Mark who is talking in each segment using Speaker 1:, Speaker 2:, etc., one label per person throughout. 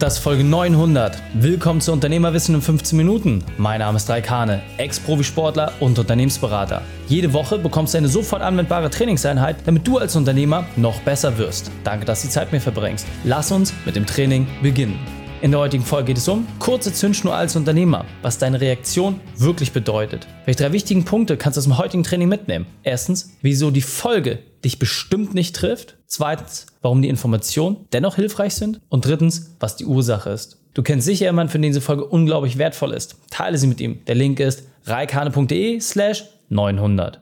Speaker 1: Das ist Folge 900. Willkommen zu Unternehmerwissen in 15 Minuten. Mein Name ist Raikane, Ex-Profisportler und Unternehmensberater. Jede Woche bekommst du eine sofort anwendbare Trainingseinheit, damit du als Unternehmer noch besser wirst. Danke, dass du die Zeit mir verbringst. Lass uns mit dem Training beginnen. In der heutigen Folge geht es um kurze Zündschnur als Unternehmer, was deine Reaktion wirklich bedeutet. Welche drei wichtigen Punkte kannst du aus dem heutigen Training mitnehmen? Erstens, wieso die Folge dich bestimmt nicht trifft. Zweitens, warum die Informationen dennoch hilfreich sind. Und drittens, was die Ursache ist. Du kennst sicher jemanden, für den diese Folge unglaublich wertvoll ist. Teile sie mit ihm. Der Link ist reikane.de slash 900.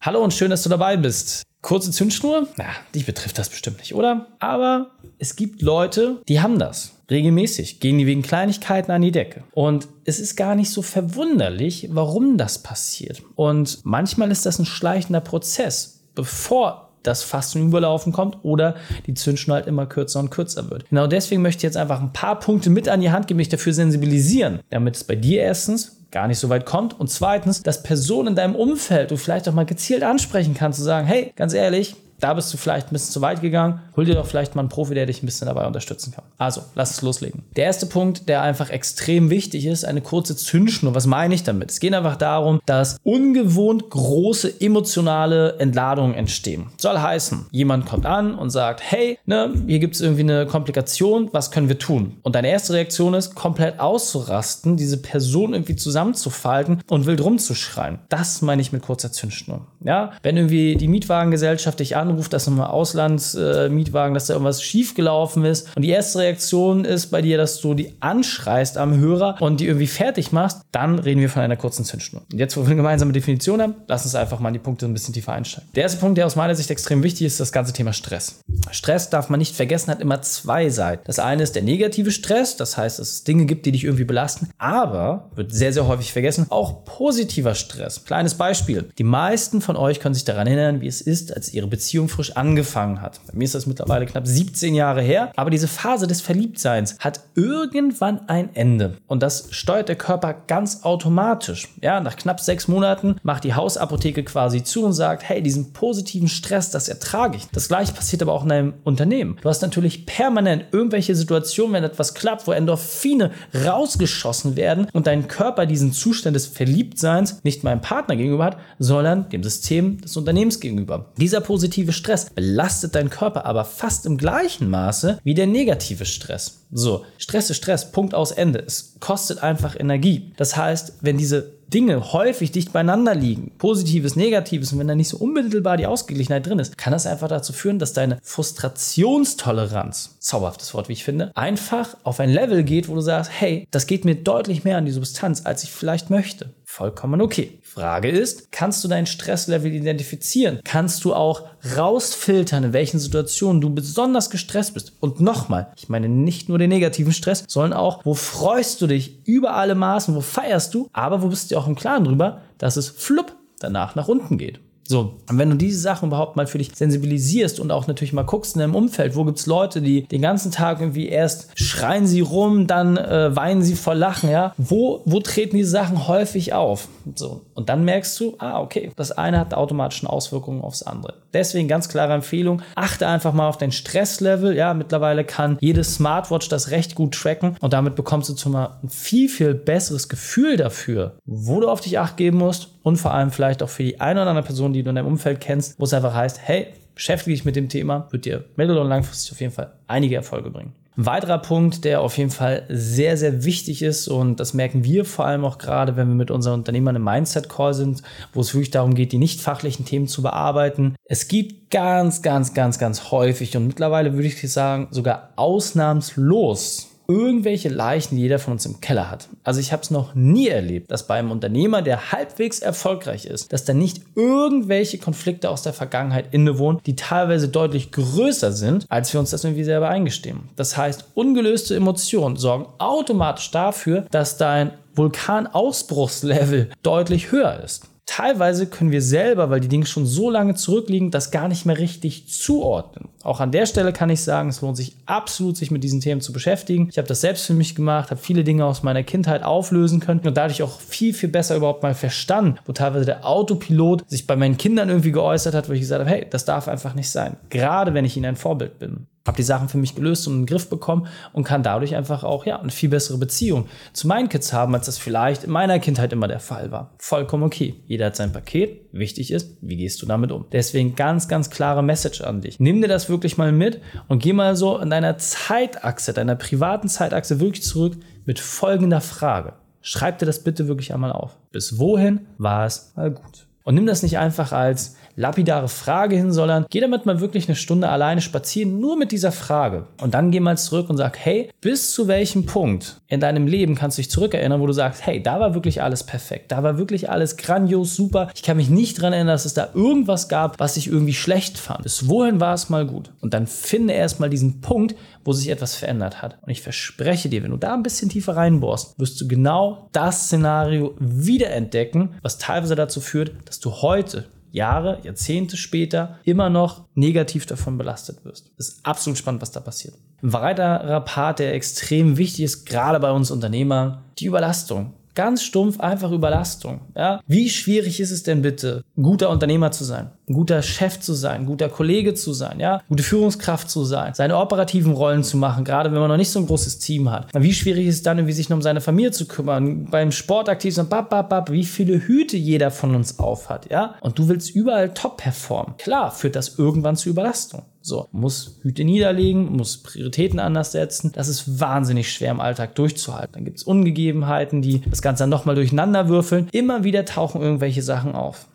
Speaker 1: Hallo und schön, dass du dabei bist. Kurze Zündschnur? Na, dich betrifft das bestimmt nicht, oder? Aber es gibt Leute, die haben das. Regelmäßig gehen die wegen Kleinigkeiten an die Decke. Und es ist gar nicht so verwunderlich, warum das passiert. Und manchmal ist das ein schleichender Prozess, bevor das Fass zum Überlaufen kommt oder die Zündschnur halt immer kürzer und kürzer wird. Genau deswegen möchte ich jetzt einfach ein paar Punkte mit an die Hand geben, mich dafür sensibilisieren, damit es bei dir erstens gar nicht so weit kommt und zweitens, dass Personen in deinem Umfeld du vielleicht auch mal gezielt ansprechen kannst, zu sagen, hey, ganz ehrlich, da bist du vielleicht ein bisschen zu weit gegangen. Hol dir doch vielleicht mal einen Profi, der dich ein bisschen dabei unterstützen kann. Also, lass es loslegen. Der erste Punkt, der einfach extrem wichtig ist, eine kurze Zündschnur. Was meine ich damit? Es geht einfach darum, dass ungewohnt große emotionale Entladungen entstehen. Soll heißen, jemand kommt an und sagt, hey, ne, hier gibt es irgendwie eine Komplikation, was können wir tun? Und deine erste Reaktion ist, komplett auszurasten, diese Person irgendwie zusammenzufalten und wild rumzuschreien. Das meine ich mit kurzer Zündschnur. Ja, wenn irgendwie die Mietwagengesellschaft dich an anruft, dass im Auslandsmietwagen, äh, dass da irgendwas schiefgelaufen ist. Und die erste Reaktion ist bei dir, dass du die anschreist am Hörer und die irgendwie fertig machst, dann reden wir von einer kurzen Zündschnur. Und jetzt, wo wir eine gemeinsame Definition haben, lass uns einfach mal die Punkte ein bisschen tiefer einsteigen. Der erste Punkt, der aus meiner Sicht extrem wichtig ist, ist das ganze Thema Stress. Stress darf man nicht vergessen, hat immer zwei Seiten. Das eine ist der negative Stress, das heißt, dass es Dinge gibt, die dich irgendwie belasten, aber, wird sehr, sehr häufig vergessen, auch positiver Stress. Kleines Beispiel. Die meisten von euch können sich daran erinnern, wie es ist, als ihre Beziehung Beziehung frisch angefangen hat. Bei mir ist das mittlerweile knapp 17 Jahre her, aber diese Phase des Verliebtseins hat irgendwann ein Ende und das steuert der Körper ganz automatisch. Ja, nach knapp sechs Monaten macht die Hausapotheke quasi zu und sagt, hey, diesen positiven Stress, das ertrage ich. Das gleiche passiert aber auch in einem Unternehmen. Du hast natürlich permanent irgendwelche Situationen, wenn etwas klappt, wo Endorphine rausgeschossen werden und dein Körper diesen Zustand des Verliebtseins nicht meinem Partner gegenüber hat, sondern dem System des Unternehmens gegenüber. Dieser positive positive Stress belastet deinen Körper aber fast im gleichen Maße wie der negative Stress. So, Stress ist Stress, Punkt aus Ende. Es kostet einfach Energie. Das heißt, wenn diese Dinge häufig dicht beieinander liegen, Positives, Negatives, und wenn da nicht so unmittelbar die Ausgeglichenheit drin ist, kann das einfach dazu führen, dass deine Frustrationstoleranz, zauberhaftes Wort, wie ich finde, einfach auf ein Level geht, wo du sagst, hey, das geht mir deutlich mehr an die Substanz, als ich vielleicht möchte. Vollkommen okay. Frage ist, kannst du dein Stresslevel identifizieren? Kannst du auch rausfiltern, in welchen Situationen du besonders gestresst bist? Und nochmal, ich meine nicht nur den negativen Stress, sondern auch, wo freust du dich über alle Maßen, wo feierst du, aber wo bist du auch im Klaren drüber, dass es flupp danach nach unten geht. So, und wenn du diese Sachen überhaupt mal für dich sensibilisierst und auch natürlich mal guckst in deinem Umfeld, wo gibt es Leute, die den ganzen Tag irgendwie erst schreien sie rum, dann äh, weinen sie vor Lachen, ja, wo, wo treten diese Sachen häufig auf? So, und dann merkst du, ah, okay, das eine hat automatischen Auswirkungen aufs andere. Deswegen ganz klare Empfehlung, achte einfach mal auf dein Stresslevel, ja, mittlerweile kann jede Smartwatch das recht gut tracken und damit bekommst du zumal ein viel, viel besseres Gefühl dafür, wo du auf dich acht geben musst und vor allem vielleicht auch für die eine oder andere Person, die du in deinem Umfeld kennst, wo es einfach heißt, hey, beschäftige dich mit dem Thema, wird dir mittel- und langfristig auf jeden Fall einige Erfolge bringen. Ein weiterer Punkt, der auf jeden Fall sehr, sehr wichtig ist und das merken wir vor allem auch gerade, wenn wir mit unseren Unternehmern im Mindset-Call sind, wo es wirklich darum geht, die nicht fachlichen Themen zu bearbeiten. Es gibt ganz, ganz, ganz, ganz häufig und mittlerweile würde ich sagen sogar ausnahmslos irgendwelche Leichen, die jeder von uns im Keller hat. Also ich habe es noch nie erlebt, dass bei einem Unternehmer, der halbwegs erfolgreich ist, dass da nicht irgendwelche Konflikte aus der Vergangenheit innewohnen, die teilweise deutlich größer sind, als wir uns das irgendwie selber eingestehen. Das heißt, ungelöste Emotionen sorgen automatisch dafür, dass dein Vulkanausbruchslevel deutlich höher ist teilweise können wir selber, weil die Dinge schon so lange zurückliegen, das gar nicht mehr richtig zuordnen. Auch an der Stelle kann ich sagen, es lohnt sich absolut, sich mit diesen Themen zu beschäftigen. Ich habe das selbst für mich gemacht, habe viele Dinge aus meiner Kindheit auflösen können und dadurch auch viel, viel besser überhaupt mal verstanden, wo teilweise der Autopilot sich bei meinen Kindern irgendwie geäußert hat, wo ich gesagt habe, hey, das darf einfach nicht sein. Gerade wenn ich ihnen ein Vorbild bin. Habe die Sachen für mich gelöst und in den Griff bekommen und kann dadurch einfach auch ja, eine viel bessere Beziehung zu meinen Kids haben, als das vielleicht in meiner Kindheit immer der Fall war. Vollkommen okay. Jeder hat sein Paket. Wichtig ist, wie gehst du damit um? Deswegen ganz, ganz klare Message an dich. Nimm dir das wirklich mal mit und geh mal so in deiner Zeitachse, deiner privaten Zeitachse wirklich zurück mit folgender Frage. Schreib dir das bitte wirklich einmal auf. Bis wohin war es mal gut? Und nimm das nicht einfach als lapidare Frage hin, sondern geh damit mal wirklich eine Stunde alleine spazieren, nur mit dieser Frage. Und dann geh mal zurück und sag, hey, bis zu welchem Punkt in deinem Leben kannst du dich zurückerinnern, wo du sagst, hey, da war wirklich alles perfekt, da war wirklich alles grandios, super. Ich kann mich nicht daran erinnern, dass es da irgendwas gab, was ich irgendwie schlecht fand. Bis wohin war es mal gut? Und dann finde erstmal diesen Punkt, wo sich etwas verändert hat. Und ich verspreche dir, wenn du da ein bisschen tiefer reinbohrst, wirst du genau das Szenario wiederentdecken, was teilweise dazu führt, dass du heute Jahre, Jahrzehnte später immer noch negativ davon belastet wirst. Ist absolut spannend, was da passiert. Ein weiterer Part, der extrem wichtig ist, gerade bei uns Unternehmern, die Überlastung. Ganz stumpf einfach Überlastung. Ja? Wie schwierig ist es denn bitte, ein guter Unternehmer zu sein, ein guter Chef zu sein, ein guter Kollege zu sein, ja, gute Führungskraft zu sein, seine operativen Rollen zu machen, gerade wenn man noch nicht so ein großes Team hat. Wie schwierig ist es dann, irgendwie sich noch um seine Familie zu kümmern, beim Sport aktiv sein, bap, bap, bap, wie viele Hüte jeder von uns aufhat, ja? Und du willst überall top performen. Klar, führt das irgendwann zu Überlastung. So, muss Hüte niederlegen, muss Prioritäten anders setzen. Das ist wahnsinnig schwer im Alltag durchzuhalten. Dann gibt es Ungegebenheiten, die das Ganze dann nochmal durcheinander würfeln. Immer wieder tauchen irgendwelche Sachen auf.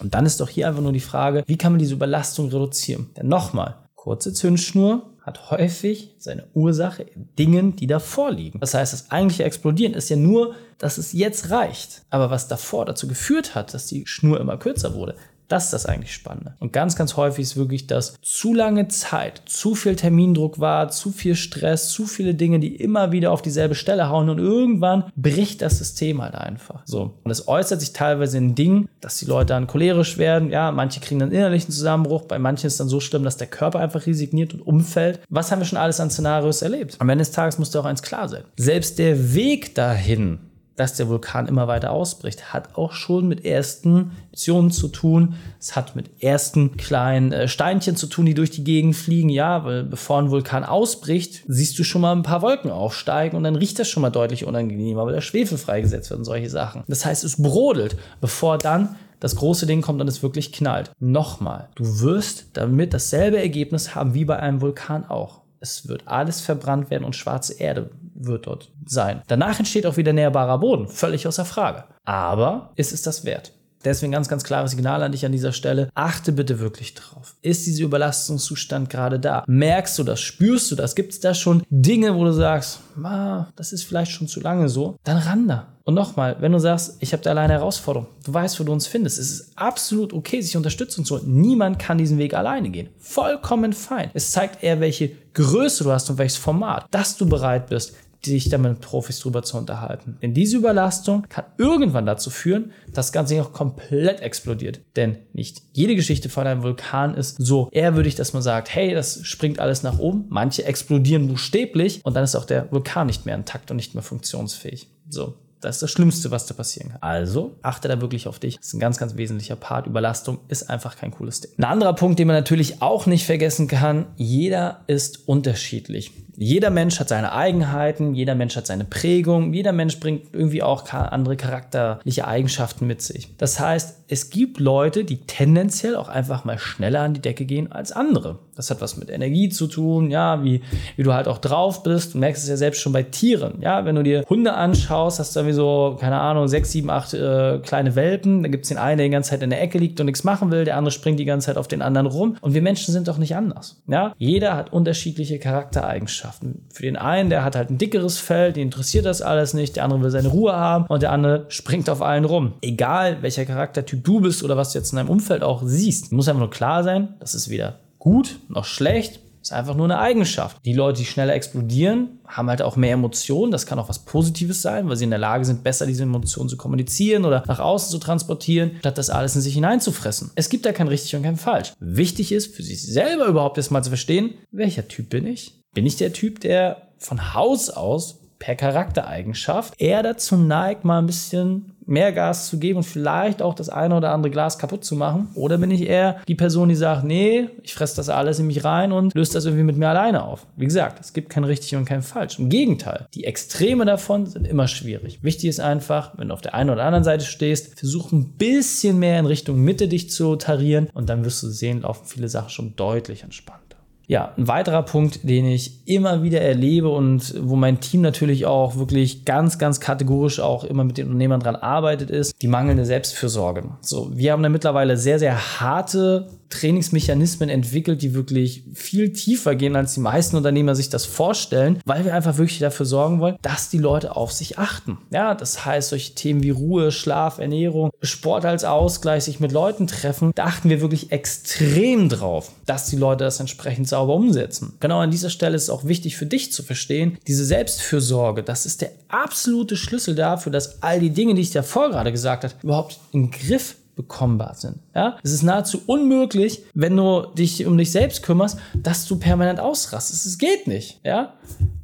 Speaker 1: Und dann ist doch hier einfach nur die Frage, wie kann man diese Überlastung reduzieren? Denn nochmal, kurze Zündschnur hat häufig seine Ursache in Dingen, die davor liegen. Das heißt, das eigentliche Explodieren ist ja nur, dass es jetzt reicht. Aber was davor dazu geführt hat, dass die Schnur immer kürzer wurde, das ist das eigentlich Spannende. Und ganz, ganz häufig ist wirklich, dass zu lange Zeit, zu viel Termindruck war, zu viel Stress, zu viele Dinge, die immer wieder auf dieselbe Stelle hauen und irgendwann bricht das System halt einfach. So. Und es äußert sich teilweise in Dingen, dass die Leute dann cholerisch werden. Ja, manche kriegen dann innerlichen Zusammenbruch. Bei manchen ist dann so schlimm, dass der Körper einfach resigniert und umfällt. Was haben wir schon alles an Szenarios erlebt? Am Ende des Tages muss dir auch eins klar sein. Selbst der Weg dahin, dass der Vulkan immer weiter ausbricht, hat auch schon mit ersten Optionen zu tun. Es hat mit ersten kleinen äh, Steinchen zu tun, die durch die Gegend fliegen. Ja, weil bevor ein Vulkan ausbricht, siehst du schon mal ein paar Wolken aufsteigen und dann riecht das schon mal deutlich unangenehmer, weil der Schwefel freigesetzt wird und solche Sachen. Das heißt, es brodelt, bevor dann das große Ding kommt und es wirklich knallt. Nochmal, du wirst damit dasselbe Ergebnis haben wie bei einem Vulkan auch. Es wird alles verbrannt werden und schwarze Erde wird dort sein. Danach entsteht auch wieder nährbarer Boden, völlig außer Frage. Aber ist es das wert? Deswegen ganz, ganz klares Signal an dich an dieser Stelle. Achte bitte wirklich drauf. Ist dieser Überlastungszustand gerade da? Merkst du das? Spürst du das? Gibt es da schon Dinge, wo du sagst, ah, das ist vielleicht schon zu lange so? Dann ran da. Und nochmal, wenn du sagst, ich habe da alleine Herausforderung, du weißt, wo du uns findest. Es ist absolut okay, sich Unterstützung zu holen. Niemand kann diesen Weg alleine gehen. Vollkommen fein. Es zeigt eher, welche Größe du hast und welches Format, dass du bereit bist, dich da mit Profis drüber zu unterhalten. Denn diese Überlastung kann irgendwann dazu führen, dass das Ganze auch komplett explodiert. Denn nicht jede Geschichte von einem Vulkan ist so ehrwürdig, dass man sagt, hey, das springt alles nach oben. Manche explodieren buchstäblich und dann ist auch der Vulkan nicht mehr intakt und nicht mehr funktionsfähig. So, das ist das Schlimmste, was da passieren kann. Also achte da wirklich auf dich. Das ist ein ganz, ganz wesentlicher Part. Überlastung ist einfach kein cooles Ding. Ein anderer Punkt, den man natürlich auch nicht vergessen kann, jeder ist unterschiedlich. Jeder Mensch hat seine Eigenheiten, jeder Mensch hat seine Prägung, jeder Mensch bringt irgendwie auch andere charakterliche Eigenschaften mit sich. Das heißt, es gibt Leute, die tendenziell auch einfach mal schneller an die Decke gehen als andere. Das hat was mit Energie zu tun, ja, wie, wie du halt auch drauf bist. Du merkst es ja selbst schon bei Tieren, ja, wenn du dir Hunde anschaust, hast du irgendwie so, keine Ahnung, sechs, sieben, acht äh, kleine Welpen. Dann gibt es den einen, der die ganze Zeit in der Ecke liegt und nichts machen will, der andere springt die ganze Zeit auf den anderen rum. Und wir Menschen sind doch nicht anders, ja. Jeder hat unterschiedliche Charaktereigenschaften. Eigenschaften. Für den einen, der hat halt ein dickeres Fell, den interessiert das alles nicht, der andere will seine Ruhe haben und der andere springt auf allen rum. Egal, welcher Charaktertyp du bist oder was du jetzt in deinem Umfeld auch siehst, muss einfach nur klar sein, das ist weder gut noch schlecht, ist einfach nur eine Eigenschaft. Die Leute, die schneller explodieren, haben halt auch mehr Emotionen. Das kann auch was Positives sein, weil sie in der Lage sind, besser diese Emotionen zu kommunizieren oder nach außen zu transportieren, statt das alles in sich hineinzufressen. Es gibt da kein richtig und kein falsch. Wichtig ist, für sich selber überhaupt erstmal zu verstehen, welcher Typ bin ich? bin ich der Typ, der von Haus aus per Charaktereigenschaft eher dazu neigt, mal ein bisschen mehr Gas zu geben und vielleicht auch das eine oder andere Glas kaputt zu machen? Oder bin ich eher die Person, die sagt, nee, ich fresse das alles in mich rein und löse das irgendwie mit mir alleine auf? Wie gesagt, es gibt kein richtig und kein falsch. Im Gegenteil, die Extreme davon sind immer schwierig. Wichtig ist einfach, wenn du auf der einen oder anderen Seite stehst, versuch ein bisschen mehr in Richtung Mitte dich zu tarieren und dann wirst du sehen, laufen viele Sachen schon deutlich entspannter. Ja, ein weiterer Punkt, den ich immer wieder erlebe und wo mein Team natürlich auch wirklich ganz, ganz kategorisch auch immer mit den Unternehmern dran arbeitet, ist die mangelnde Selbstfürsorge. So, wir haben da mittlerweile sehr, sehr harte Trainingsmechanismen entwickelt, die wirklich viel tiefer gehen, als die meisten Unternehmer sich das vorstellen, weil wir einfach wirklich dafür sorgen wollen, dass die Leute auf sich achten. Ja, das heißt, solche Themen wie Ruhe, Schlaf, Ernährung, Sport als Ausgleich, sich mit Leuten treffen, da achten wir wirklich extrem drauf, dass die Leute das entsprechend sauber umsetzen. Genau an dieser Stelle ist es auch wichtig für dich zu verstehen, diese Selbstfürsorge, das ist der absolute Schlüssel dafür, dass all die Dinge, die ich davor gerade gesagt habe, überhaupt in Griff bekommbar sind. Ja? Es ist nahezu unmöglich, wenn du dich um dich selbst kümmerst, dass du permanent ausrastest. Es geht nicht. Ja?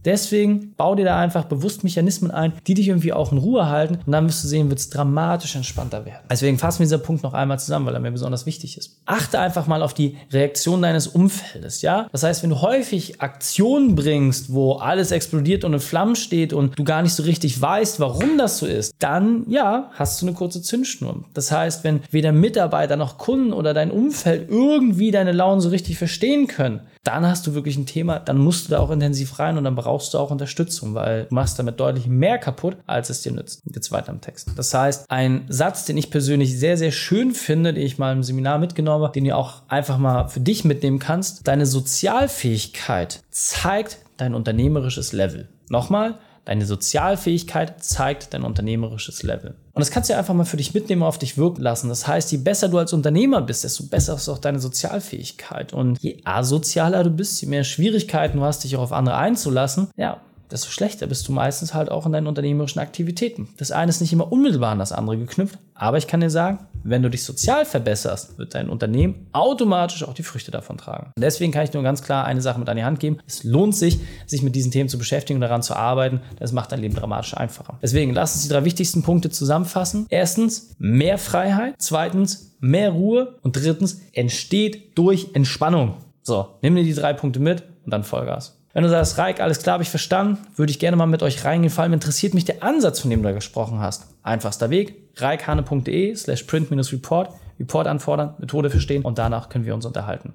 Speaker 1: Deswegen bau dir da einfach bewusst Mechanismen ein, die dich irgendwie auch in Ruhe halten und dann wirst du sehen, wird es dramatisch entspannter werden. Deswegen fassen wir diesen Punkt noch einmal zusammen, weil er mir besonders wichtig ist. Achte einfach mal auf die Reaktion deines Umfeldes, ja? Das heißt, wenn du häufig Aktionen bringst, wo alles explodiert und in Flammen steht und du gar nicht so richtig weißt, warum das so ist, dann ja, hast du eine kurze Zündschnur. Das heißt, wenn weder Mitarbeiter noch Kunden oder dein Umfeld irgendwie deine Launen so richtig verstehen können, dann hast du wirklich ein Thema, dann musst du da auch intensiv rein und dann brauchst du auch Unterstützung, weil du machst damit deutlich mehr kaputt, als es dir nützt. Jetzt weiter im Text. Das heißt, ein Satz, den ich persönlich sehr, sehr schön finde, den ich mal im Seminar mitgenommen habe, den du auch einfach mal für dich mitnehmen kannst, deine Sozialfähigkeit zeigt dein unternehmerisches Level. Nochmal, Deine Sozialfähigkeit zeigt dein unternehmerisches Level. Und das kannst du einfach mal für dich mitnehmen, auf dich wirken lassen. Das heißt, je besser du als Unternehmer bist, desto besser ist auch deine Sozialfähigkeit. Und je asozialer du bist, je mehr Schwierigkeiten du hast, dich auch auf andere einzulassen, ja, desto schlechter bist du meistens halt auch in deinen unternehmerischen Aktivitäten. Das eine ist nicht immer unmittelbar an das andere geknüpft, aber ich kann dir sagen, wenn du dich sozial verbesserst, wird dein Unternehmen automatisch auch die Früchte davon tragen. Und deswegen kann ich nur ganz klar eine Sache mit an die Hand geben. Es lohnt sich, sich mit diesen Themen zu beschäftigen und daran zu arbeiten. Das macht dein Leben dramatisch einfacher. Deswegen lass uns die drei wichtigsten Punkte zusammenfassen. Erstens, mehr Freiheit. Zweitens, mehr Ruhe. Und drittens, entsteht durch Entspannung. So, nimm dir die drei Punkte mit und dann Vollgas. Wenn du sagst, Reik, alles klar, habe ich verstanden, würde ich gerne mal mit euch reingehen. Vor allem interessiert mich der Ansatz, von dem du da gesprochen hast. Einfachster Weg, reikhane.de slash print-report, Report anfordern, Methode verstehen und danach können wir uns unterhalten.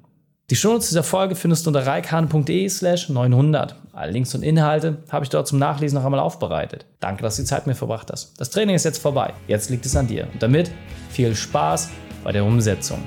Speaker 1: Die Shownotes dieser Folge findest du unter reikhane.de slash 900. Alle Links und Inhalte habe ich dort zum Nachlesen noch einmal aufbereitet. Danke, dass du die Zeit mit mir verbracht hast. Das Training ist jetzt vorbei. Jetzt liegt es an dir. Und damit viel Spaß bei der Umsetzung.